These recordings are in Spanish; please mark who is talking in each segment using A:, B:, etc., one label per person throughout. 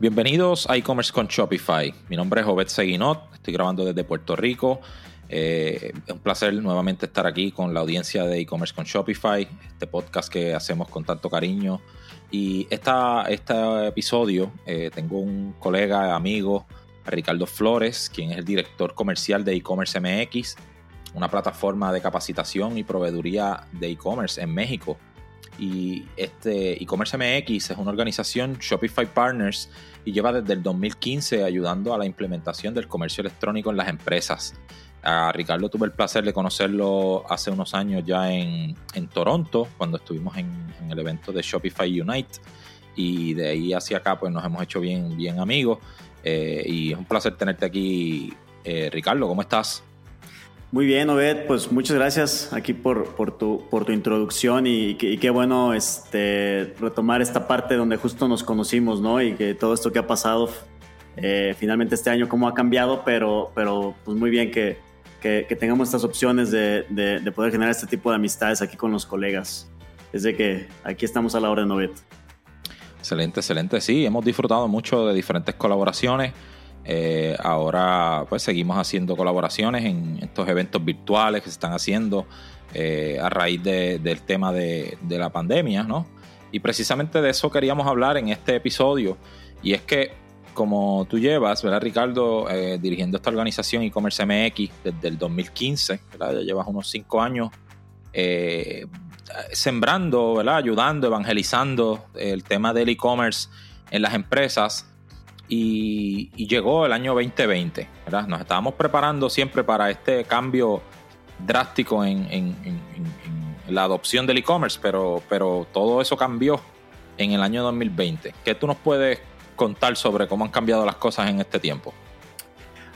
A: Bienvenidos a e-commerce con Shopify. Mi nombre es Obed Seguinot, estoy grabando desde Puerto Rico. Eh, es un placer nuevamente estar aquí con la audiencia de e-commerce con Shopify, este podcast que hacemos con tanto cariño. Y esta, este episodio eh, tengo un colega, amigo, Ricardo Flores, quien es el director comercial de e-commerce MX, una plataforma de capacitación y proveeduría de e-commerce en México y este e-commerce MX es una organización Shopify Partners y lleva desde el 2015 ayudando a la implementación del comercio electrónico en las empresas. A Ricardo tuve el placer de conocerlo hace unos años ya en, Toronto, cuando estuvimos en, el evento de Shopify Unite. Y de ahí hacia acá, pues nos hemos hecho bien, bien amigos. Eh, y es un placer tenerte aquí, eh, Ricardo. ¿Cómo estás?
B: Muy bien, Obed, pues muchas gracias aquí por, por, tu, por tu introducción y, qué bueno este, retomar esta parte donde justo nos conocimos, ¿no? Y que todo esto que ha pasado eh, finalmente este año, cómo ha cambiado, pero, pero pues muy bien que, que, tengamos estas opciones de, de, poder generar este tipo de amistades aquí con los colegas. Es de que aquí estamos a la hora de Obed.
A: Excelente, excelente. Sí, hemos disfrutado mucho de diferentes colaboraciones. Eh, ahora pues seguimos haciendo colaboraciones en estos eventos virtuales que se están haciendo eh, a raíz del tema de, la pandemia, ¿no? Y precisamente de eso queríamos hablar en este episodio. Y es que como tú llevas, ¿verdad, Ricardo? Eh, dirigiendo esta organización e-commerce MX desde el 2015, ¿verdad? Ya llevas unos cinco años sembrando, ¿verdad? Ayudando, evangelizando el tema del e-commerce en las empresas. Y, llegó el año 2020, ¿verdad? Nos estábamos preparando siempre para este cambio drástico en, la adopción del e-commerce, pero, pero todo eso cambió en el año 2020. ¿Qué tú nos puedes contar sobre cómo han cambiado las cosas en este tiempo?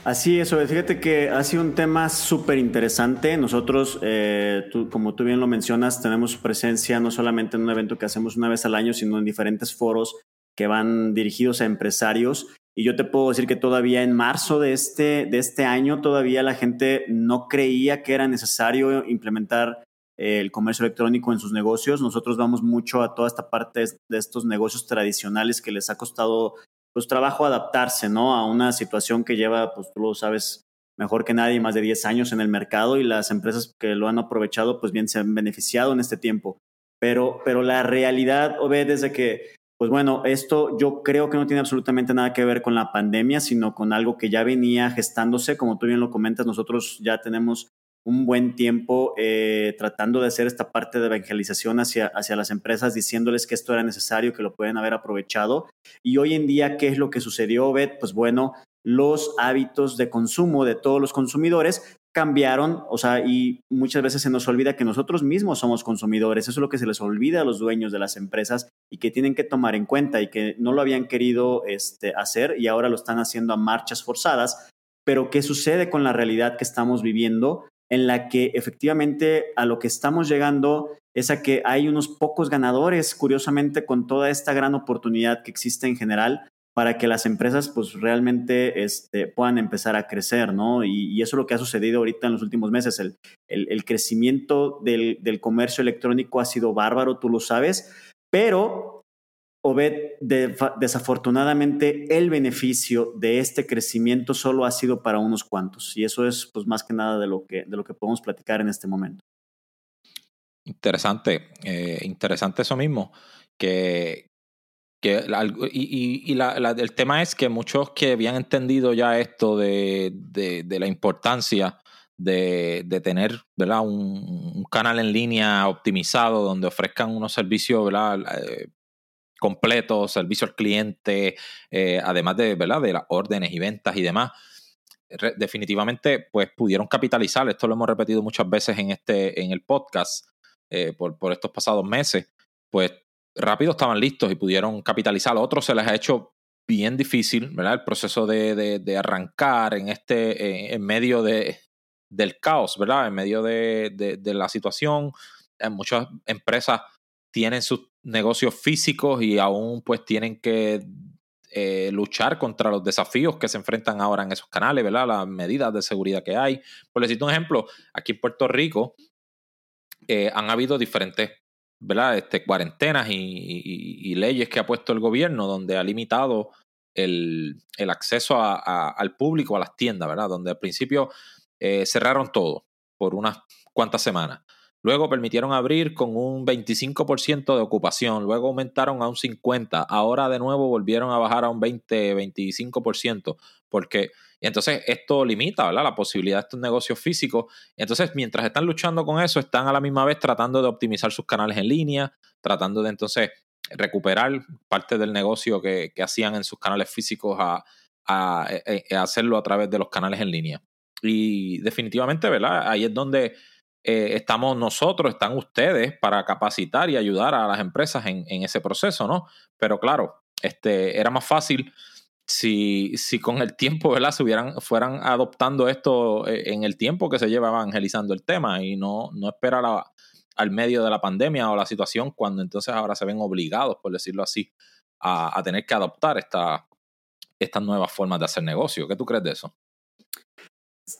B: Así es, fíjate que ha sido un tema súper interesante. Nosotros, eh, como tú bien lo mencionas, tenemos presencia no solamente en un evento que hacemos una vez al año, sino en diferentes foros que van dirigidos a empresarios. Y yo te puedo decir que todavía en marzo de este, de este año, todavía la gente no creía que era necesario implementar eh, el comercio electrónico en sus negocios. Nosotros vamos mucho a toda esta parte de estos negocios tradicionales que les ha costado pues trabajo adaptarse, ¿no? A una situación que lleva, pues tú lo sabes mejor que nadie, más de 10 años en el mercado y las empresas que lo han aprovechado, pues bien se han beneficiado en este tiempo. Pero, pero la realidad, Obed, es de que pues bueno, esto yo creo que no tiene absolutamente nada que ver con la pandemia, sino con algo que ya venía gestándose. Como tú bien lo comentas, nosotros ya tenemos un buen tiempo eh, tratando de hacer esta parte de evangelización hacia, hacia las empresas, diciéndoles que esto era necesario, que lo pueden haber aprovechado. Y hoy en día, ¿qué es lo que sucedió, Bet? Pues bueno, los hábitos de consumo de todos los consumidores cambiaron, o sea, y muchas veces se nos olvida que nosotros mismos somos consumidores, eso es lo que se les olvida a los dueños de las empresas y que tienen que tomar en cuenta y que no lo habían querido este, hacer y ahora lo están haciendo a marchas forzadas, pero ¿qué sucede con la realidad que estamos viviendo? En la que efectivamente a lo que estamos llegando es a que hay unos pocos ganadores, curiosamente, con toda esta gran oportunidad que existe en general, para que las empresas pues realmente este, puedan empezar a crecer, ¿no? Y, eso es lo que ha sucedido ahorita en los últimos meses. El, el, crecimiento del, del, comercio electrónico ha sido bárbaro, tú lo sabes, pero, Obed, desafortunadamente el beneficio de este crecimiento solo ha sido para unos cuantos. Y eso es pues más que nada de lo que, de lo que podemos platicar en este momento.
A: Interesante, eh, interesante eso mismo, que, que y, y la, el tema es que muchos que habían entendido ya esto de, de, la importancia de, de tener ¿verdad? Un, un, canal en línea optimizado donde ofrezcan unos servicios ¿verdad? Eh, completos, servicio al cliente, eh, además de, ¿verdad? de las órdenes y ventas y demás. definitivamente, pues pudieron capitalizar, esto lo hemos repetido muchas veces en, este, en el podcast eh, por, por estos pasados meses, pues rápido estaban listos y pudieron capitalizar. A otros se les ha hecho bien difícil, ¿verdad? El proceso de, de, arrancar en este, en medio de, del caos, ¿verdad? En medio de, de la situación. En muchas empresas tienen sus negocios físicos y aún pues tienen que eh, luchar contra los desafíos que se enfrentan ahora en esos canales, ¿verdad? Las medidas de seguridad que hay. Por decirte un ejemplo, aquí en Puerto Rico eh, han habido diferentes ¿verdad? Este, cuarentenas y, leyes que ha puesto el gobierno donde ha limitado el, acceso al público, a las tiendas, ¿verdad? Donde al principio eh, cerraron todo por unas cuantas semanas. Luego permitieron abrir con un 25% de ocupación, luego aumentaron a un 50%, ahora de nuevo volvieron a bajar a un 20-25%, porque entonces esto limita la posibilidad de estos negocios físicos. Entonces, mientras están luchando con eso, están a la misma vez tratando de optimizar sus canales en línea, tratando de entonces recuperar parte del negocio que, hacían en sus canales físicos a, a hacerlo a través de los canales en línea. Y definitivamente, ¿verdad? Ahí es donde eh, estamos nosotros, están ustedes para capacitar y ayudar a las empresas en, ese proceso, ¿no? Pero claro, este, era más fácil si, si con el tiempo, ¿verdad? Se hubieran, fueran adoptando esto eh, en el tiempo que se lleva evangelizando el tema y no, no esperar al medio de la pandemia o la situación cuando entonces ahora se ven obligados, por decirlo así, a, tener que adoptar esta, estas nuevas formas de hacer negocio. ¿Qué tú crees de eso?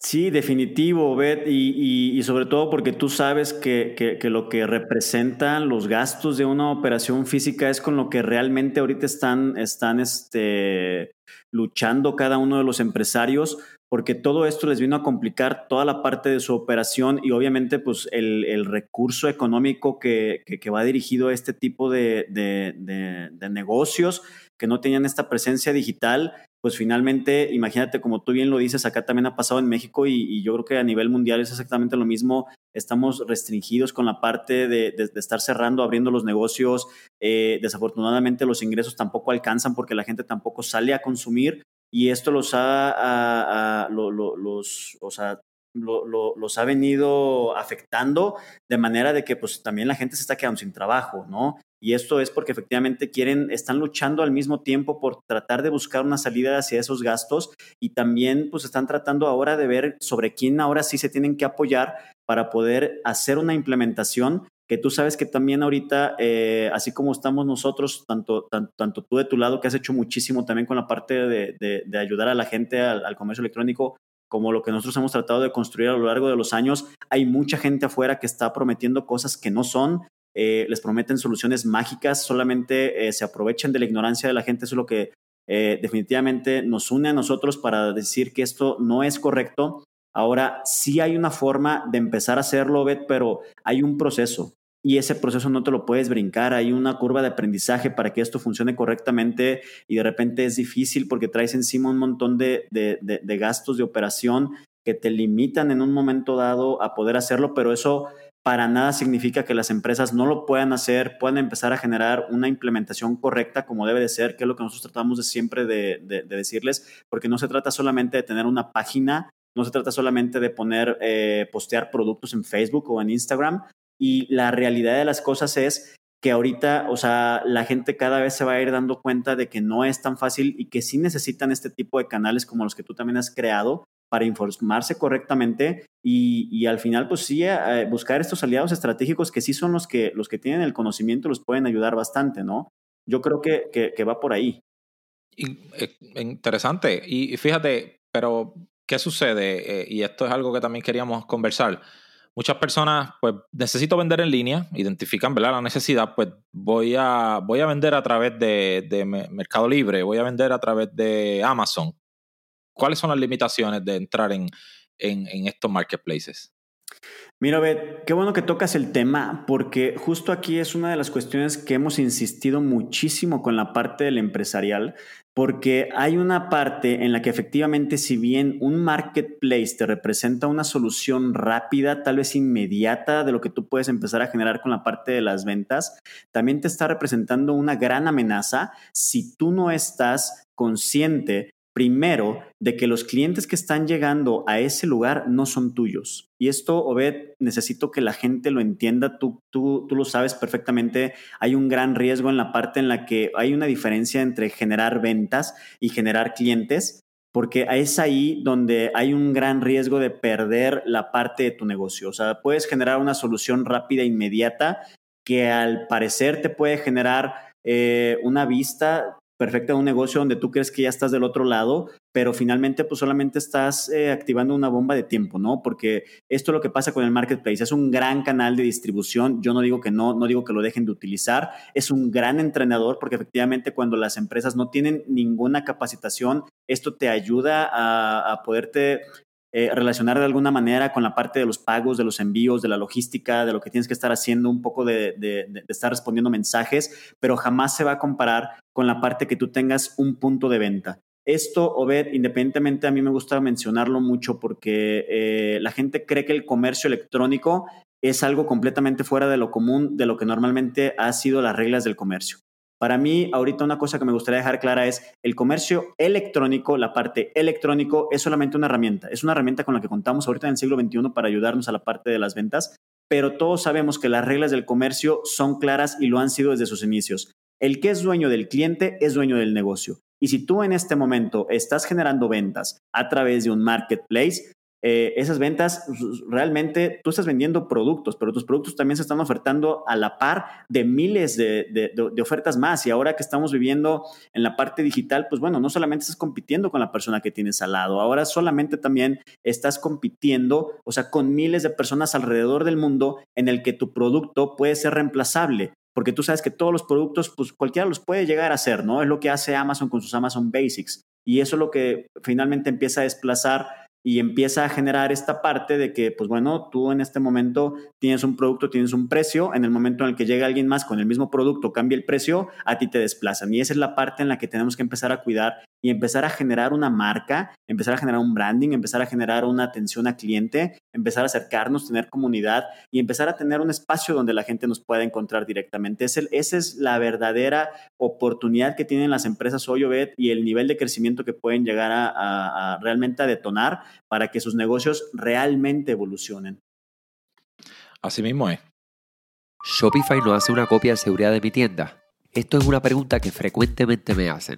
B: Sí, definitivo, Bet, y, sobre todo porque tú sabes que, lo que representan los gastos de una operación física es con lo que realmente ahorita están, están este, luchando cada uno de los empresarios, porque todo esto les vino a complicar toda la parte de su operación y obviamente pues el, recurso económico que, va dirigido a este tipo de, de negocios que no tenían esta presencia digital, pues finalmente, imagínate, como tú bien lo dices, acá también ha pasado en México y, yo creo que a nivel mundial es exactamente lo mismo. Estamos restringidos con la parte de, estar cerrando, abriendo los negocios. Eh, desafortunadamente los ingresos tampoco alcanzan porque la gente tampoco sale a consumir y esto los ha, los, o sea, los ha venido afectando de manera de que pues también la gente se está quedando sin trabajo, ¿no? Y esto es porque efectivamente quieren, están luchando al mismo tiempo por tratar de buscar una salida hacia esos gastos y también pues están tratando ahora de ver sobre quién ahora sí se tienen que apoyar para poder hacer una implementación que tú sabes que también ahorita, eh, así como estamos nosotros, tanto, tanto, tú de tu lado que has hecho muchísimo también con la parte de, ayudar a la gente al, comercio electrónico, como lo que nosotros hemos tratado de construir a lo largo de los años, hay mucha gente afuera que está prometiendo cosas que no son, eh, les prometen soluciones mágicas, solamente eh, se aprovechan de la ignorancia de la gente, eso es lo que eh, definitivamente nos une a nosotros para decir que esto no es correcto. Ahora, sí hay una forma de empezar a hacerlo, Bet, pero hay un proceso y ese proceso no te lo puedes brincar. Hay una curva de aprendizaje para que esto funcione correctamente y de repente es difícil porque traes encima un montón de, de, gastos de operación que te limitan en un momento dado a poder hacerlo, pero eso para nada significa que las empresas no lo puedan hacer, puedan empezar a generar una implementación correcta como debe de ser, que es lo que nosotros tratamos siempre de, decirles, porque no se trata solamente de tener una página, no se trata solamente de poner, eh, postear productos en Facebook o en Instagram, y la realidad de las cosas es que ahorita, o sea, la gente cada vez se va a ir dando cuenta de que no es tan fácil y que sí necesitan este tipo de canales como los que tú también has creado para informarse correctamente y, al final, pues sí, eh, buscar estos aliados estratégicos que sí son los que, los que tienen el conocimiento, los pueden ayudar bastante, ¿no? Yo creo que, que, va por ahí.
A: Eh, interesante. Y fíjate, pero ¿qué sucede? Eh, y esto es algo que también queríamos conversar muchas personas, pues necesito vender en línea, identifican ¿verdad? la necesidad, pues voy a, voy a vender a través de, Mercado Libre, voy a vender a través de Amazon. ¿Cuáles son las limitaciones de entrar en, en, estos marketplaces?
B: Mira, Bet, qué bueno que tocas el tema, porque justo aquí es una de las cuestiones que hemos insistido muchísimo con la parte del empresarial, porque hay una parte en la que efectivamente si bien un marketplace te representa una solución rápida, tal vez inmediata de lo que tú puedes empezar a generar con la parte de las ventas, también te está representando una gran amenaza si tú no estás consciente primero de que los clientes que están llegando a ese lugar no son tuyos. Y esto, Obed, necesito que la gente lo entienda, tú, tú, tú lo sabes perfectamente, hay un gran riesgo en la parte en la que hay una diferencia entre generar ventas y generar clientes, porque es ahí donde hay un gran riesgo de perder la parte de tu negocio. O sea, puedes generar una solución rápida e inmediata que al parecer te puede generar eh, una vista perfecta de un negocio donde tú crees que ya estás del otro lado, pero finalmente pues solamente estás eh, activando una bomba de tiempo, ¿no? Porque esto es lo que pasa con el marketplace, es un gran canal de distribución, yo no digo que no, no digo que lo dejen de utilizar, es un gran entrenador porque efectivamente cuando las empresas no tienen ninguna capacitación, esto te ayuda a, a poderte eh, relacionar de alguna manera con la parte de los pagos, de los envíos, de la logística, de lo que tienes que estar haciendo, un poco de, de, estar respondiendo mensajes, pero jamás se va a comparar con la parte que tú tengas un punto de venta. Esto, Obed, independientemente, a mí me gusta mencionarlo mucho porque eh, la gente cree que el comercio electrónico es algo completamente fuera de lo común, de lo que normalmente ha sido las reglas del comercio. Para mí, ahorita una cosa que me gustaría dejar clara es el comercio electrónico, la parte electrónico es solamente una herramienta, es una herramienta con la que contamos ahorita en el siglo XXI para ayudarnos a la parte de las ventas, pero todos sabemos que las reglas del comercio son claras y lo han sido desde sus inicios. El que es dueño del cliente es dueño del negocio. Y si tú en este momento estás generando ventas a través de un marketplace, eh, esas ventas, realmente tú estás vendiendo productos, pero tus productos también se están ofertando a la par de miles de, ofertas más. Y ahora que estamos viviendo en la parte digital, pues bueno, no solamente estás compitiendo con la persona que tienes al lado, ahora solamente también estás compitiendo, o sea, con miles de personas alrededor del mundo en el que tu producto puede ser reemplazable porque tú sabes que todos los productos, pues cualquiera los puede llegar a hacer, ¿no? Es lo que hace Amazon con sus Amazon Basics. Y eso es lo que finalmente empieza a desplazar y empieza a generar esta parte de que, pues bueno, tú en este momento tienes un producto, tienes un precio, en el momento en el que llega alguien más con el mismo producto, cambia el precio, a ti te desplazan. Y esa es la parte en la que tenemos que empezar a cuidar y empezar a generar una marca, empezar a generar un branding, empezar a generar una atención a cliente, empezar a acercarnos, tener comunidad y empezar a tener un espacio donde la gente nos pueda encontrar directamente. esa es la verdadera oportunidad que tienen las empresas hoy, Obed, y el nivel de crecimiento que pueden llegar a, a realmente a detonar para que sus negocios realmente evolucionen.
A: Así mismo es.
C: ¿Shopify no hace una copia de seguridad de mi tienda? Esto es una pregunta que frecuentemente me hacen.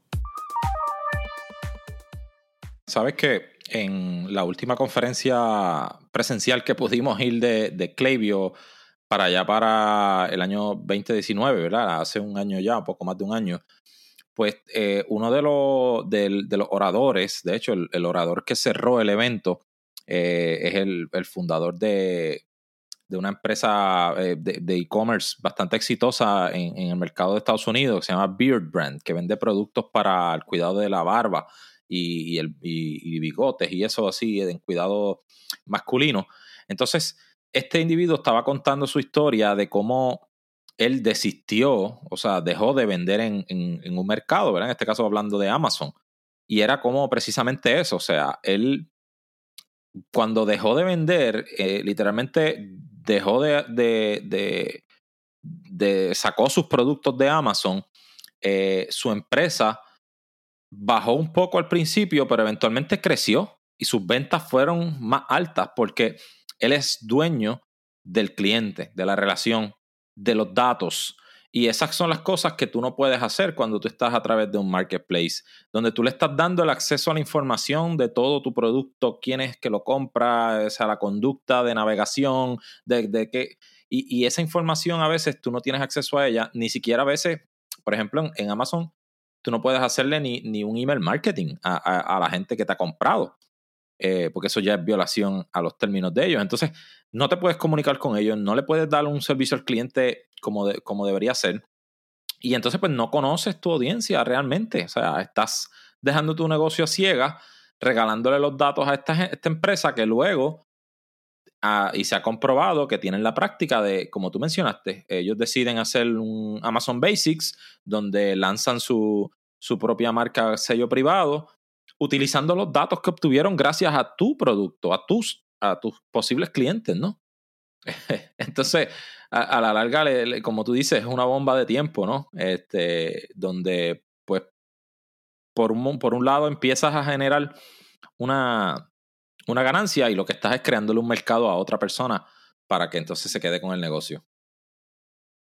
A: Sabes que en la última conferencia presencial que pudimos ir de, de para allá para el año 2019, ¿verdad? Hace un año ya, poco más de un año. Pues eh, uno de los, de, los oradores, de hecho, el, orador que cerró el evento eh, es el, fundador de, de, una empresa eh, de e-commerce bastante exitosa en, en, el mercado de Estados Unidos, que se llama Beard Brand, que vende productos para el cuidado de la barba y, el, y, bigotes y eso así, en cuidado masculino. Entonces, este individuo estaba contando su historia de cómo él desistió, o sea, dejó de vender en, un mercado, ¿verdad? En este caso hablando de Amazon. Y era como precisamente eso, o sea, él cuando dejó de vender, eh, literalmente dejó de, de, de, sacó sus productos de Amazon, eh, su empresa bajó un poco al principio, pero eventualmente creció y sus ventas fueron más altas porque él es dueño del cliente, de la relación, de los datos. Y esas son las cosas que tú no puedes hacer cuando tú estás a través de un marketplace, donde tú le estás dando el acceso a la información de todo tu producto, quién es que lo compra, o la conducta de navegación, de qué. Y, esa información a veces tú no tienes acceso a ella, ni siquiera a veces, por ejemplo, en, Amazon, tú no puedes hacerle ni, ni un email marketing a, la gente que te ha comprado. Eh, porque eso ya es violación a los términos de ellos. Entonces, no te puedes comunicar con ellos, no le puedes dar un servicio al cliente como, como debería ser. Y entonces, pues no conoces tu audiencia realmente. O sea, estás dejando tu negocio a ciega, regalándole los datos a esta, esta empresa que luego, ah, y se ha comprobado que tienen la práctica de, como tú mencionaste, ellos deciden hacer un Amazon Basics, donde lanzan su, su propia marca sello privado, utilizando los datos que obtuvieron gracias a tu producto, a tus, a tus posibles clientes, ¿no? Entonces, a, la larga, como tú dices, es una bomba de tiempo, ¿no? Este, donde, pues, por un, por un lado empiezas a generar una, una ganancia y lo que estás es creándole un mercado a otra persona para que entonces se quede con el negocio.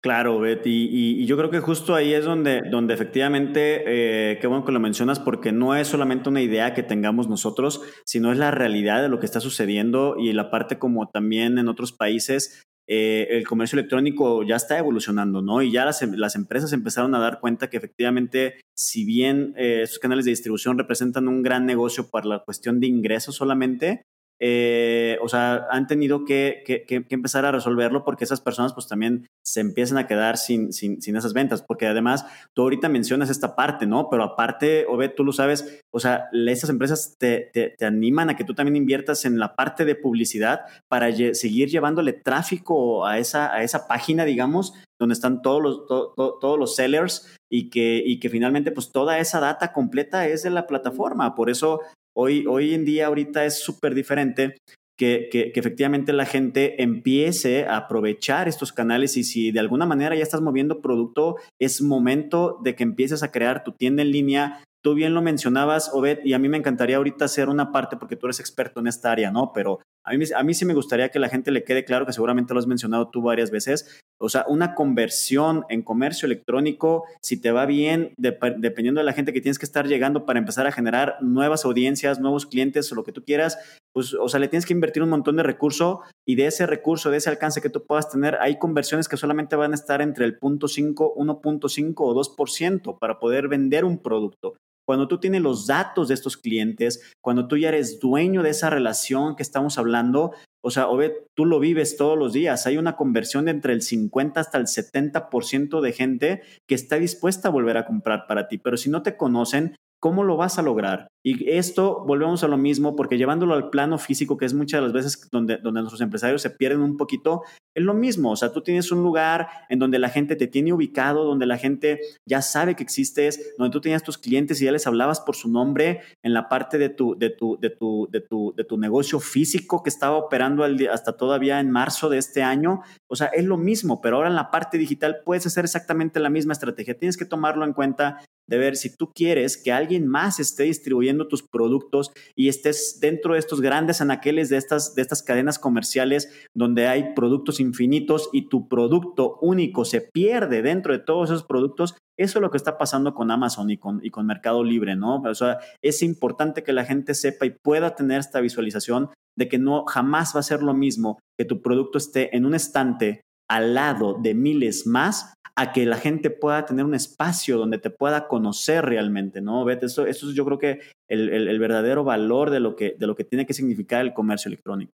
B: Claro, Betty, y, yo creo que justo ahí es donde, donde efectivamente, eh, qué bueno que lo mencionas, porque no es solamente una idea que tengamos nosotros, sino es la realidad de lo que está sucediendo y la parte como también en otros países, eh, el comercio electrónico ya está evolucionando, ¿no? Y ya las, las empresas empezaron a dar cuenta que efectivamente, si bien eh, estos canales de distribución representan un gran negocio para la cuestión de ingresos solamente, eh, o sea, han tenido que, empezar a resolverlo porque esas personas pues también se empiezan a quedar sin, sin, sin, esas ventas, porque además tú ahorita mencionas esta parte, ¿no? Pero aparte, Obed, tú lo sabes, o sea, esas empresas te, te, animan a que tú también inviertas en la parte de publicidad para seguir llevándole tráfico a esa, a esa página, digamos, donde están todos los, todos los sellers y que, y que finalmente pues toda esa data completa es de la plataforma. Por eso Hoy, hoy en día, ahorita es súper diferente que, que, efectivamente la gente empiece a aprovechar estos canales y si de alguna manera ya estás moviendo producto, es momento de que empieces a crear tu tienda en línea. Tú bien lo mencionabas, Obed, y a mí me encantaría ahorita hacer una parte porque tú eres experto en esta área, ¿no? Pero a mí, sí me gustaría que la gente le quede claro, que seguramente lo has mencionado tú varias veces, o sea, una conversión en comercio electrónico, si te va bien, dependiendo de la gente que tienes que estar llegando para empezar a generar nuevas audiencias, nuevos clientes o lo que tú quieras, pues, o sea, le tienes que invertir un montón de recurso y de ese recurso, de ese alcance que tú puedas tener, hay conversiones que solamente van a estar entre el 0.5, 1.5 o 2% para poder vender un producto cuando tú tienes los datos de estos clientes, cuando tú ya eres dueño de esa relación que estamos hablando, o sea, Obed, tú lo vives todos los días. Hay una conversión de entre el 50 hasta el 70% de gente que está dispuesta a volver a comprar para ti. Pero si no te conocen, ¿Cómo lo vas a lograr? Y esto, volvemos a lo mismo, porque llevándolo al plano físico, que es muchas de las veces donde, donde nuestros empresarios se pierden un poquito, es lo mismo. O sea, tú tienes un lugar en donde la gente te tiene ubicado, donde la gente ya sabe que existes, donde tú tenías tus clientes y ya les hablabas por su nombre en la parte de tu, de tu, de tu, de tu, de tu negocio físico que estaba operando hasta todavía en marzo de este año. O sea, es lo mismo, pero ahora en la parte digital puedes hacer exactamente la misma estrategia. Tienes que tomarlo en cuenta de ver si tú quieres que alguien más esté distribuyendo tus productos y estés dentro de estos grandes anaqueles de estas, de estas cadenas comerciales donde hay productos infinitos y tu producto único se pierde dentro de todos esos productos. Eso es lo que está pasando con Amazon y con, y con Mercado Libre, ¿no? O sea, es importante que la gente sepa y pueda tener esta visualización de que no jamás va a ser lo mismo que tu producto esté en un estante al lado de miles más a que la gente pueda tener un espacio donde te pueda conocer realmente, ¿no? Vete, eso, eso es yo creo que el, verdadero valor de lo, que, de lo que tiene que significar el comercio electrónico.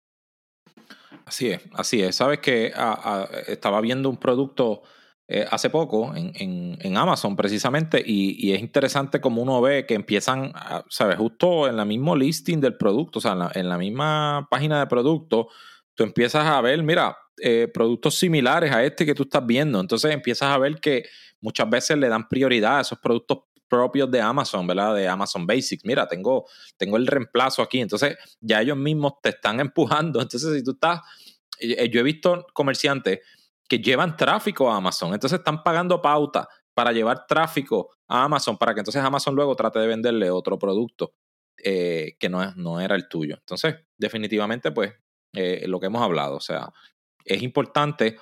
A: Así es, así es. Sabes que ah, ah, estaba viendo un producto eh, hace poco en, en, Amazon precisamente y, es interesante como uno ve que empiezan, ¿sabes? Justo en la mismo listing del producto, o sea, en la, en la misma página de producto, tú empiezas a ver, mira, eh, productos similares a este que tú estás viendo. Entonces empiezas a ver que muchas veces le dan prioridad a esos productos propios de Amazon, ¿verdad? De Amazon Basics. Mira, tengo, tengo el reemplazo aquí. Entonces ya ellos mismos te están empujando. Entonces si tú estás, eh, yo he visto comerciantes que llevan tráfico a Amazon. Entonces están pagando pauta para llevar tráfico a Amazon para que entonces Amazon luego trate de venderle otro producto eh, que no, no era el tuyo. Entonces, definitivamente, pues, lo que hemos hablado, o sea, es importante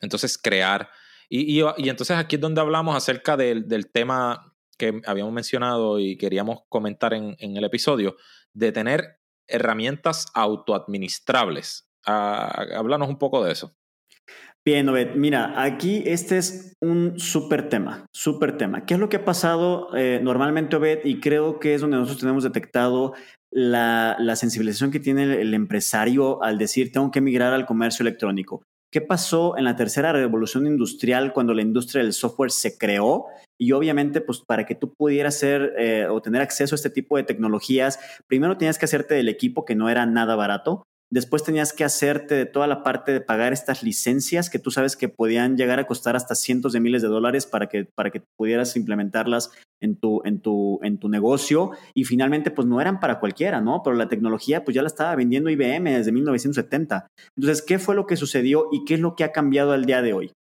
A: entonces crear Y, y, entonces aquí es donde hablamos acerca del, del, tema que habíamos mencionado y queríamos comentar en, en el episodio, de tener herramientas autoadministrables. Ah, háblanos un poco de eso.
B: Bien, Obed, mira, aquí este es un súper tema, súper tema. ¿Qué es lo que ha pasado eh, normalmente, Obed? Y creo que es donde nosotros tenemos detectado la, la, sensibilización que tiene el empresario al decir, tengo que migrar al comercio electrónico. ¿Qué pasó en la tercera revolución industrial cuando la industria del software se creó? Y obviamente, pues para que tú pudieras hacer eh, o tener acceso a este tipo de tecnologías, primero tenías que hacerte del equipo que no era nada barato. Después tenías que hacerte de toda la parte de pagar estas licencias que tú sabes que podían llegar a costar hasta cientos de miles de dólares para que, para que pudieras implementarlas en tu, en, tu, en tu negocio. Y finalmente, pues no eran para cualquiera, ¿no? Pero la tecnología, pues ya la estaba vendiendo IBM desde 1970. Entonces, ¿qué fue lo que sucedió y qué es lo que ha cambiado al día de hoy?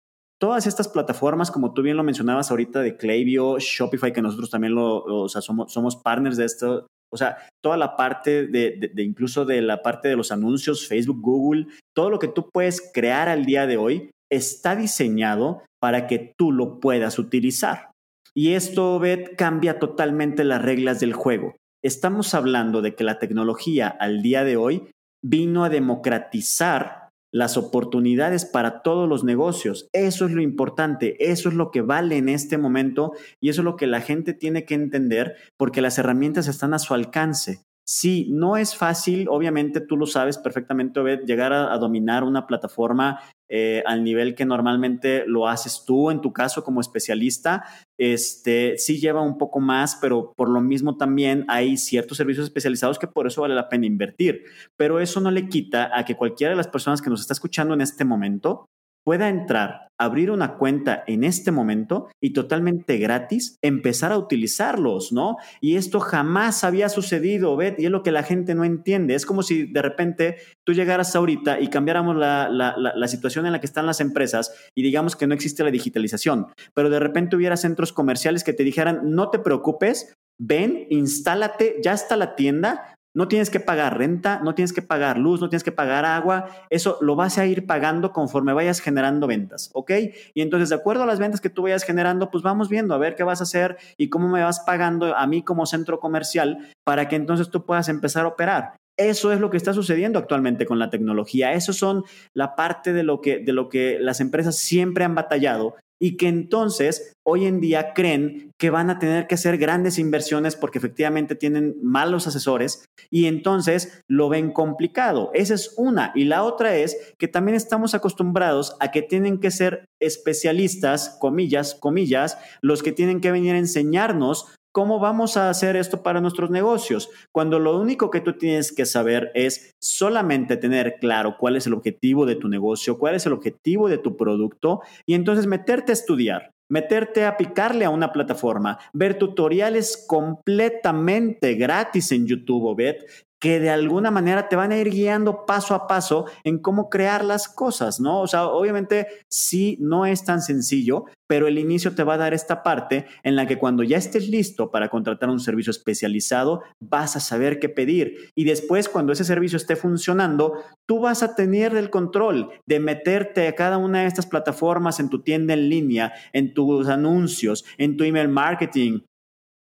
B: Todas estas plataformas, como tú bien lo mencionabas ahorita de Klaviyo, Shopify, que nosotros también lo, o sea, somos, somos partners de esto, o sea, toda la parte de, incluso de la parte de los anuncios, Facebook, Google, todo lo que tú puedes crear al día de hoy está diseñado para que tú lo puedas utilizar. Y esto, Bet, cambia totalmente las reglas del juego. Estamos hablando de que la tecnología al día de hoy vino a democratizar las oportunidades para todos los negocios. Eso es lo importante, eso es lo que vale en este momento y eso es lo que la gente tiene que entender porque las herramientas están a su alcance. Sí, no es fácil, obviamente tú lo sabes perfectamente, Obed, llegar a, dominar una plataforma eh, al nivel que normalmente lo haces tú, en tu caso como especialista, este, sí lleva un poco más, pero por lo mismo también hay ciertos servicios especializados que por eso vale la pena invertir. Pero eso no le quita a que cualquiera de las personas que nos está escuchando en este momento pueda entrar, abrir una cuenta en este momento y totalmente gratis empezar a utilizarlos, ¿no? Y esto jamás había sucedido, ¿ves? Y es lo que la gente no entiende. Es como si de repente tú llegaras ahorita y cambiáramos la, la, situación en la que están las empresas y digamos que no existe la digitalización, pero de repente hubiera centros comerciales que te dijeran, no te preocupes, ven, instálate, ya está la tienda, no tienes que pagar renta, no tienes que pagar luz, no tienes que pagar agua. Eso lo vas a ir pagando conforme vayas generando ventas, ¿ok? Y entonces, de acuerdo a las ventas que tú vayas generando, pues vamos viendo a ver qué vas a hacer y cómo me vas pagando a mí como centro comercial para que entonces tú puedas empezar a operar. Eso es lo que está sucediendo actualmente con la tecnología. Eso son la parte de lo que, de lo que las empresas siempre han batallado y que entonces hoy en día creen que van a tener que hacer grandes inversiones porque efectivamente tienen malos asesores y entonces lo ven complicado. Esa es una. Y la otra es que también estamos acostumbrados a que tienen que ser especialistas, comillas, comillas, los que tienen que venir a enseñarnos ¿Cómo vamos a hacer esto para nuestros negocios? Cuando lo único que tú tienes que saber es solamente tener claro cuál es el objetivo de tu negocio, cuál es el objetivo de tu producto y entonces meterte a estudiar meterte a picarle a una plataforma, ver tutoriales completamente gratis en YouTube o Bet que de alguna manera te van a ir guiando paso a paso en cómo crear las cosas, ¿no? O sea, obviamente sí no es tan sencillo, pero el inicio te va a dar esta parte en la que cuando ya estés listo para contratar un servicio especializado, vas a saber qué pedir. Y después, cuando ese servicio esté funcionando, tú vas a tener el control de meterte a cada una de estas plataformas en tu tienda en línea, en tus anuncios, en tu email marketing,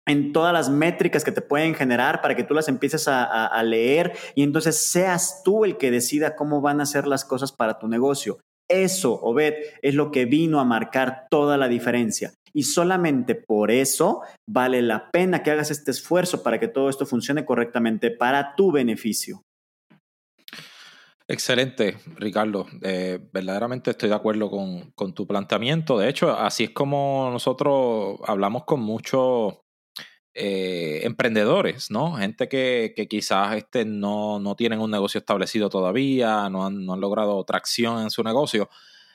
B: en todas las métricas que te pueden generar para que tú las empieces a, leer y entonces seas tú el que decida cómo van a ser las cosas para tu negocio. Eso, Obed, es lo que vino a marcar toda la diferencia. Y solamente por eso vale la pena que hagas este esfuerzo para que todo esto funcione correctamente para tu beneficio.
A: Excelente, Ricardo. Eh, verdaderamente estoy de acuerdo con, con, tu planteamiento. De hecho, así es como nosotros hablamos con muchos eh, emprendedores, ¿no? Gente que, quizás este, no, no, tienen un negocio establecido todavía, no han, logrado tracción en su negocio.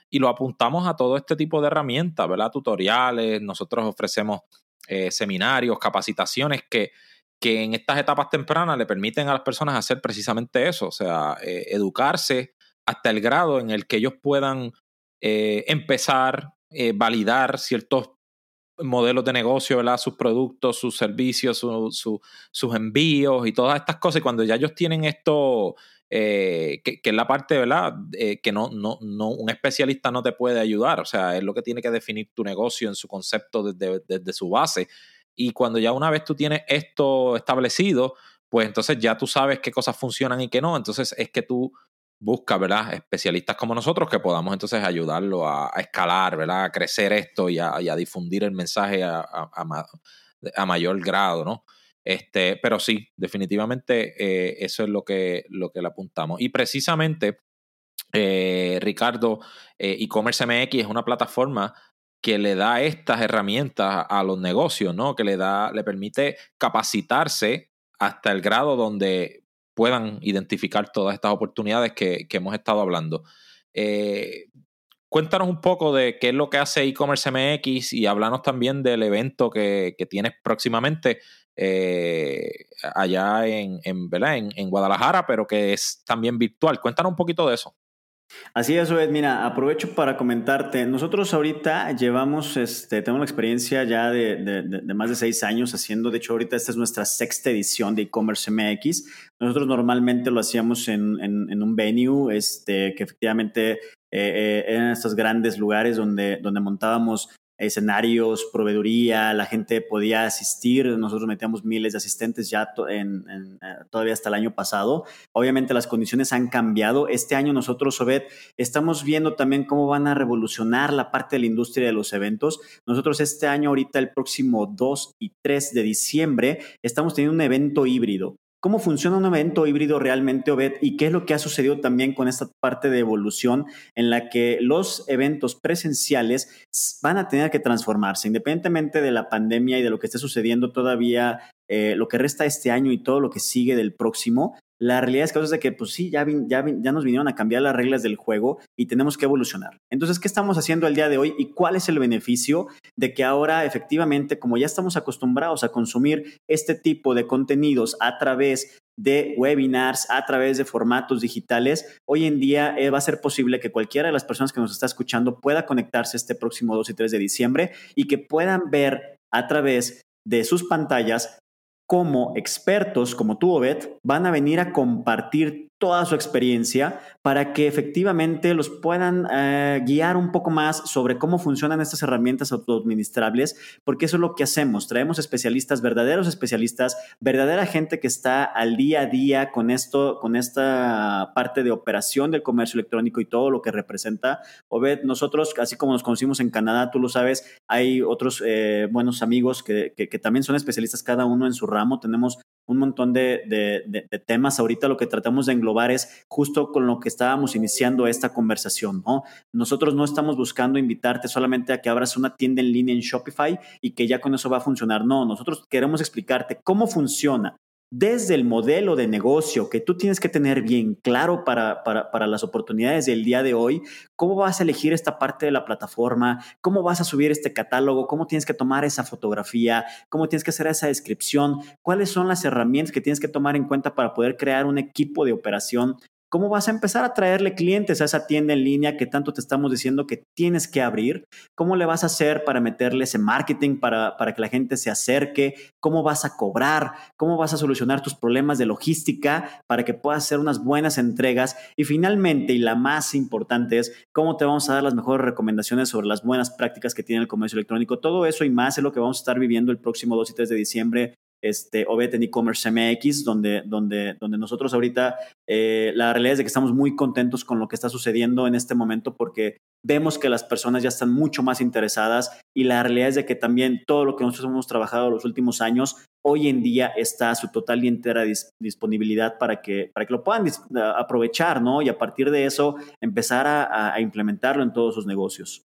A: Y lo apuntamos a todo este tipo de herramientas, ¿verdad? Tutoriales, nosotros ofrecemos eh, seminarios, capacitaciones que, que en estas etapas tempranas le permiten a las personas hacer precisamente eso, o sea, eh, educarse hasta el grado en el que ellos puedan empezar, validar ciertos modelos de negocio, ¿verdad? Sus productos, sus servicios, sus envíos y todas estas cosas. Y cuando ya ellos tienen esto eh, que, es la parte, ¿verdad? Eh, que no, no, no, un especialista no te puede ayudar, o sea, es lo que tiene que definir tu negocio en su concepto desde, desde su base. Y cuando ya una vez tú tienes esto establecido, pues entonces ya tú sabes qué cosas funcionan y qué no, entonces es que tú buscas, ¿verdad? Especialistas como nosotros que podamos entonces ayudarlo a, escalar, ¿verdad? A crecer esto y a, difundir el mensaje a, a, mayor grado, ¿no? Este, pero sí, definitivamente eh, eso es lo que, lo que le apuntamos. Y precisamente, eh, Ricardo, eh, e-commerce MX es una plataforma que le da estas herramientas a los negocios, ¿no? Que le da, le permite capacitarse hasta el grado donde puedan identificar todas estas oportunidades que, hemos estado hablando. cuéntanos un poco de qué es lo que hace e-commerce MX y háblanos también del evento que, que tienes próximamente eh, allá en, en, en, Guadalajara, pero que es también virtual. Cuéntanos un poquito de eso.
B: Así es, Obed. Mira, aprovecho para comentarte. Nosotros ahorita llevamos, este, tenemos la experiencia ya de, más de seis años haciendo, de hecho ahorita esta es nuestra sexta edición de e-commerce MX. Nosotros normalmente lo hacíamos en, un venue, este, que efectivamente eh, eh, eran estos grandes lugares donde, donde montábamos escenarios, proveeduría, la gente podía asistir, nosotros metíamos miles de asistentes ya en, eh, todavía hasta el año pasado. Obviamente las condiciones han cambiado. Este año nosotros, Obed, estamos viendo también cómo van a revolucionar la parte de la industria de los eventos. Nosotros este año, ahorita el próximo 2 y 3 de diciembre, estamos teniendo un evento híbrido. ¿Cómo funciona un evento híbrido realmente, Obed? ¿Y qué es lo que ha sucedido también con esta parte de evolución en la que los eventos presenciales van a tener que transformarse, independientemente de la pandemia y de lo que esté sucediendo todavía, eh, lo que resta este año y todo lo que sigue del próximo? La realidad es que, que pues sí, ya, ya, ya nos vinieron a cambiar las reglas del juego y tenemos que evolucionar. Entonces, ¿qué estamos haciendo el día de hoy y cuál es el beneficio de que ahora efectivamente, como ya estamos acostumbrados a consumir este tipo de contenidos a través de webinars, a través de formatos digitales, hoy en día eh, va a ser posible que cualquiera de las personas que nos está escuchando pueda conectarse este próximo 2 y 3 de diciembre y que puedan ver a través de sus pantallas cómo expertos como tú, Obed, van a venir a compartir toda su experiencia para que efectivamente los puedan eh, guiar un poco más sobre cómo funcionan estas herramientas autoadministrables, porque eso es lo que hacemos. Traemos especialistas, verdaderos especialistas, verdadera gente que está al día a día con esto, con esta parte de operación del comercio electrónico y todo lo que representa. Obed, nosotros, así como nos conocimos en Canadá, tú lo sabes, hay otros eh, buenos amigos que, que también son especialistas cada uno en su ramo. Tenemos un montón de, temas. Ahorita lo que tratamos de englobar es justo con lo que estábamos iniciando esta conversación, ¿no? Nosotros no estamos buscando invitarte solamente a que abras una tienda en línea en Shopify y que ya con eso va a funcionar. No, nosotros queremos explicarte cómo funciona desde el modelo de negocio que tú tienes que tener bien claro para, para, las oportunidades del día de hoy, cómo vas a elegir esta parte de la plataforma, cómo vas a subir este catálogo, cómo tienes que tomar esa fotografía, cómo tienes que hacer esa descripción, cuáles son las herramientas que tienes que tomar en cuenta para poder crear un equipo de operación ¿Cómo vas a empezar a traerle clientes a esa tienda en línea que tanto te estamos diciendo que tienes que abrir? ¿Cómo le vas a hacer para meterle ese marketing para, para que la gente se acerque? ¿Cómo vas a cobrar? ¿Cómo vas a solucionar tus problemas de logística para que puedas hacer unas buenas entregas? Y finalmente, y la más importante es, ¿cómo te vamos a dar las mejores recomendaciones sobre las buenas prácticas que tiene el comercio electrónico? Todo eso y más es lo que vamos a estar viviendo el próximo 2 y 3 de diciembre este, Obet en e-commerce MX, donde, donde, donde nosotros ahorita, eh, la realidad es de que estamos muy contentos con lo que está sucediendo en este momento porque vemos que las personas ya están mucho más interesadas y la realidad es de que también todo lo que nosotros hemos trabajado los últimos años, hoy en día está a su total y entera disponibilidad para que, para que lo puedan aprovechar, ¿no? Y a partir de eso empezar a implementarlo en todos sus negocios.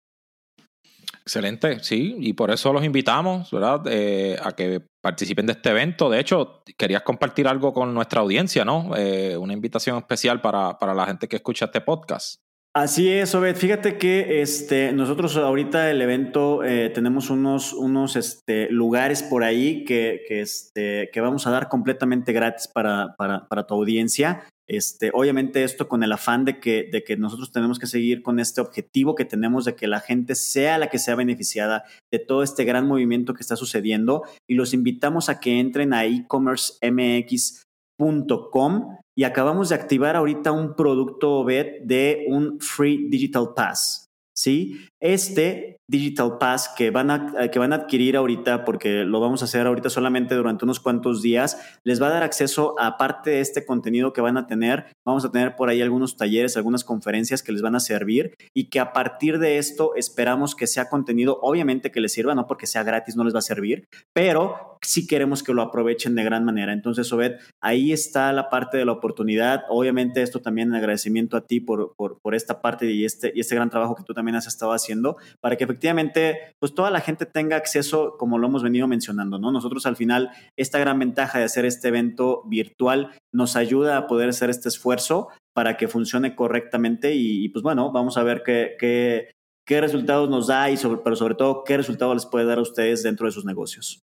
A: Excelente, sí, y por eso los invitamos, ¿verdad? Eh, a que participen de este evento. De hecho, querías compartir algo con nuestra audiencia, ¿no? Eh, una invitación especial para, para, la gente que escucha este podcast.
B: Así es, Obed. Fíjate que este, nosotros ahorita el evento eh, tenemos unos, unos este, lugares por ahí que, que, este, que vamos a dar completamente gratis para, para, para tu audiencia. Este, obviamente esto con el afán de que, nosotros tenemos que seguir con este objetivo que tenemos de que la gente sea la que sea beneficiada de todo este gran movimiento que está sucediendo y los invitamos a que entren a e-commercemx.com y acabamos de activar ahorita un producto de un Free Digital Pass. ¿Sí? Este Digital Pass que van, a, eh, que van a adquirir ahorita, porque lo vamos a hacer ahorita solamente durante unos cuantos días, les va a dar acceso a parte de este contenido que van a tener. Vamos a tener por ahí algunos talleres, algunas conferencias que les van a servir y que a partir de esto esperamos que sea contenido, obviamente que les sirva, no porque sea gratis, no les va a servir, pero sí queremos que lo aprovechen de gran manera. Entonces, Obed, ahí está la parte de la oportunidad. Obviamente, esto también en agradecimiento a ti por, por, esta parte y este, y este gran trabajo que tú también has estado haciendo para que efectivamente pues toda la gente tenga acceso como lo hemos venido mencionando, ¿no? Nosotros al final esta gran ventaja de hacer este evento virtual nos ayuda a poder hacer este esfuerzo para que funcione correctamente y, pues bueno, vamos a ver qué, qué, qué resultados nos da y pero sobre todo qué resultados les puede dar a ustedes dentro de sus negocios.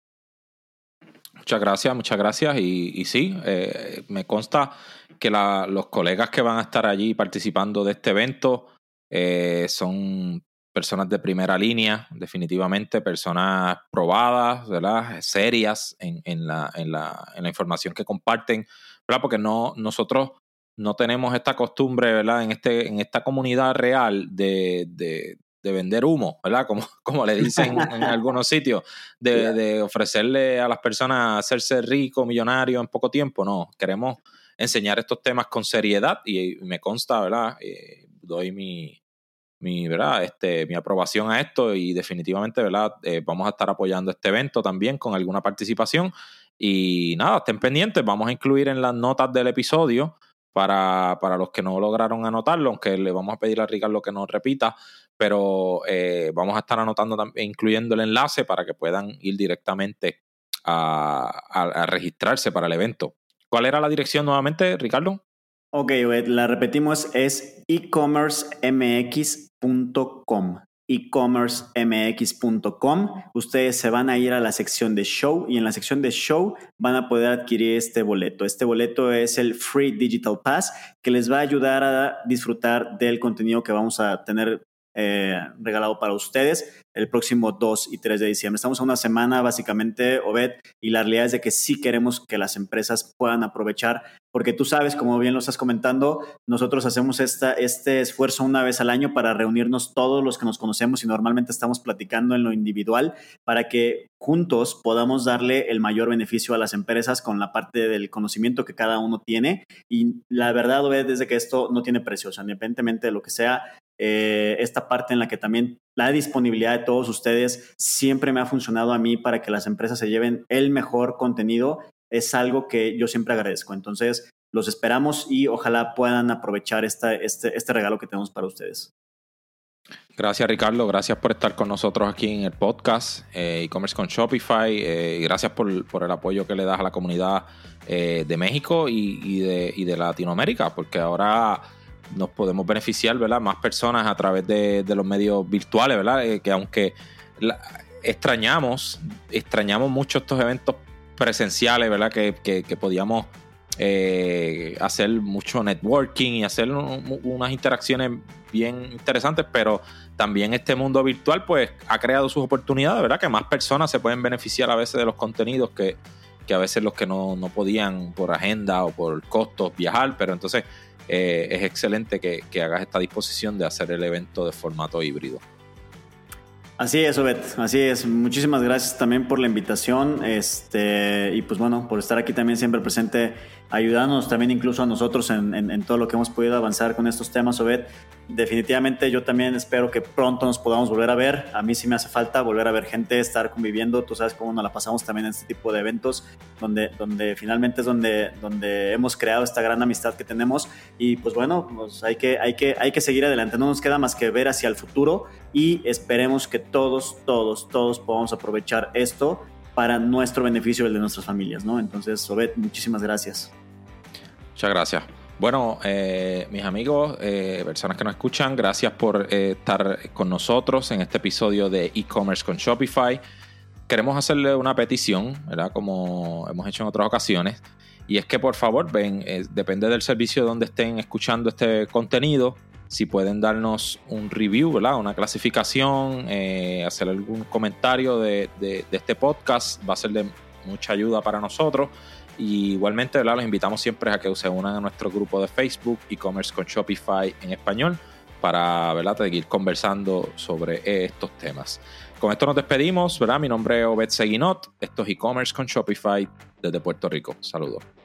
A: Muchas gracias, muchas gracias. Y, sí, eh, me consta que la, los colegas que van a estar allí participando de este evento eh, son personas de primera línea, definitivamente, personas probadas, ¿verdad? serias en, en, la, en, la, en la información que comparten, ¿verdad? porque no, nosotros no tenemos esta costumbre ¿verdad? En, este, en esta comunidad real de, de vender humo, ¿verdad? Como, como le dicen en algunos sitios, de, de, ofrecerle a las personas hacerse rico, millonario en poco tiempo. No, queremos enseñar estos temas con seriedad y me consta, ¿verdad? Eh, doy mi, mi, ¿verdad? Este, mi aprobación a esto y definitivamente ¿verdad? Eh, vamos a estar apoyando este evento también con alguna participación. Y nada, estén pendientes, vamos a incluir en las notas del episodio para, para los que no lograron anotarlo, aunque le vamos a pedir a Ricardo que nos repita, pero eh, vamos a estar anotando también, incluyendo el enlace para que puedan ir directamente a, a registrarse para el evento. ¿Cuál era la dirección nuevamente, Ricardo?
B: Ok, la repetimos, es ecommercemx.com ecommercemx.com. Ustedes se van a ir a la sección de show y en la sección de show van a poder adquirir este boleto. Este boleto es el Free Digital Pass que les va a ayudar a disfrutar del contenido que vamos a tener eh, regalado para ustedes el próximo 2 y 3 de diciembre. Estamos a una semana básicamente, Obed, y la realidad es de que sí queremos que las empresas puedan aprovechar, porque tú sabes, como bien lo estás comentando, nosotros hacemos esta, este esfuerzo una vez al año para reunirnos todos los que nos conocemos y normalmente estamos platicando en lo individual para que juntos podamos darle el mayor beneficio a las empresas con la parte del conocimiento que cada uno tiene. Y la verdad, Obed, es de que esto no tiene precio, o sea, independientemente de lo que sea, eh, esta parte en la que también la disponibilidad de todos ustedes siempre me ha funcionado a mí para que las empresas se lleven el mejor contenido. Es algo que yo siempre agradezco. Entonces, los esperamos y ojalá puedan aprovechar este, este regalo que tenemos para ustedes.
A: Gracias Ricardo, gracias por estar con nosotros aquí en el podcast eh, e-commerce con Shopify eh, gracias por, por, el apoyo que le das a la comunidad eh, de México y, y, de, y de Latinoamérica, porque ahora nos podemos beneficiar, ¿verdad? Más personas a través de, los medios virtuales, ¿verdad? Eh, que aunque extrañamos, extrañamos mucho estos eventos presenciales, ¿verdad? Que, podíamos eh, hacer mucho networking y hacer unas interacciones bien interesantes, pero también este mundo virtual pues ha creado sus oportunidades, ¿verdad? Que más personas se pueden beneficiar a veces de los contenidos que, a veces los que no, no podían por agenda o por costos viajar, pero entonces eh, es excelente que, hagas esta disposición de hacer el evento de formato híbrido.
B: Así es, Obed, así es. Muchísimas gracias también por la invitación este, y pues bueno, por estar aquí también siempre presente ayudándonos también incluso a nosotros en, todo lo que hemos podido avanzar con estos temas, Obed. Definitivamente yo también espero que pronto nos podamos volver a ver. A mí sí me hace falta volver a ver gente, estar conviviendo. Tú sabes cómo nos la pasamos también en este tipo de eventos, donde, donde finalmente es donde, donde hemos creado esta gran amistad que tenemos. Y pues bueno, pues hay, que, hay, que, hay que seguir adelante. No nos queda más que ver hacia el futuro y esperemos que todos, todos, todos podamos aprovechar esto para nuestro beneficio y el de nuestras familias, ¿no? Entonces, Sobet, muchísimas gracias.
A: Muchas gracias. Bueno, eh, mis amigos, eh, personas que nos escuchan, gracias por eh, estar con nosotros en este episodio de e-commerce con Shopify. Queremos hacerle una petición, ¿verdad? Como hemos hecho en otras ocasiones. Y es que por favor, ven, depende del servicio donde estén escuchando este contenido, si pueden darnos un review, ¿verdad? Una clasificación, hacer algún comentario de, de, este podcast, va a ser de mucha ayuda para nosotros. Y igualmente, ¿verdad? Los invitamos siempre a que se unan a nuestro grupo de Facebook, e-commerce con Shopify en español, para ¿verdad? seguir conversando sobre estos temas. Con esto nos despedimos, ¿verdad? Mi nombre es Obed Seguinot. Esto es e-commerce con Shopify desde Puerto Rico. Saludos.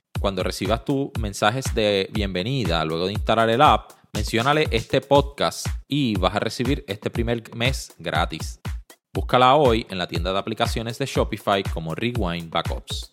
A: Cuando recibas tus mensajes de bienvenida luego de instalar el app, menciónale este podcast y vas a recibir este primer mes gratis. Búscala hoy en la tienda de aplicaciones de Shopify como Rewind Backups.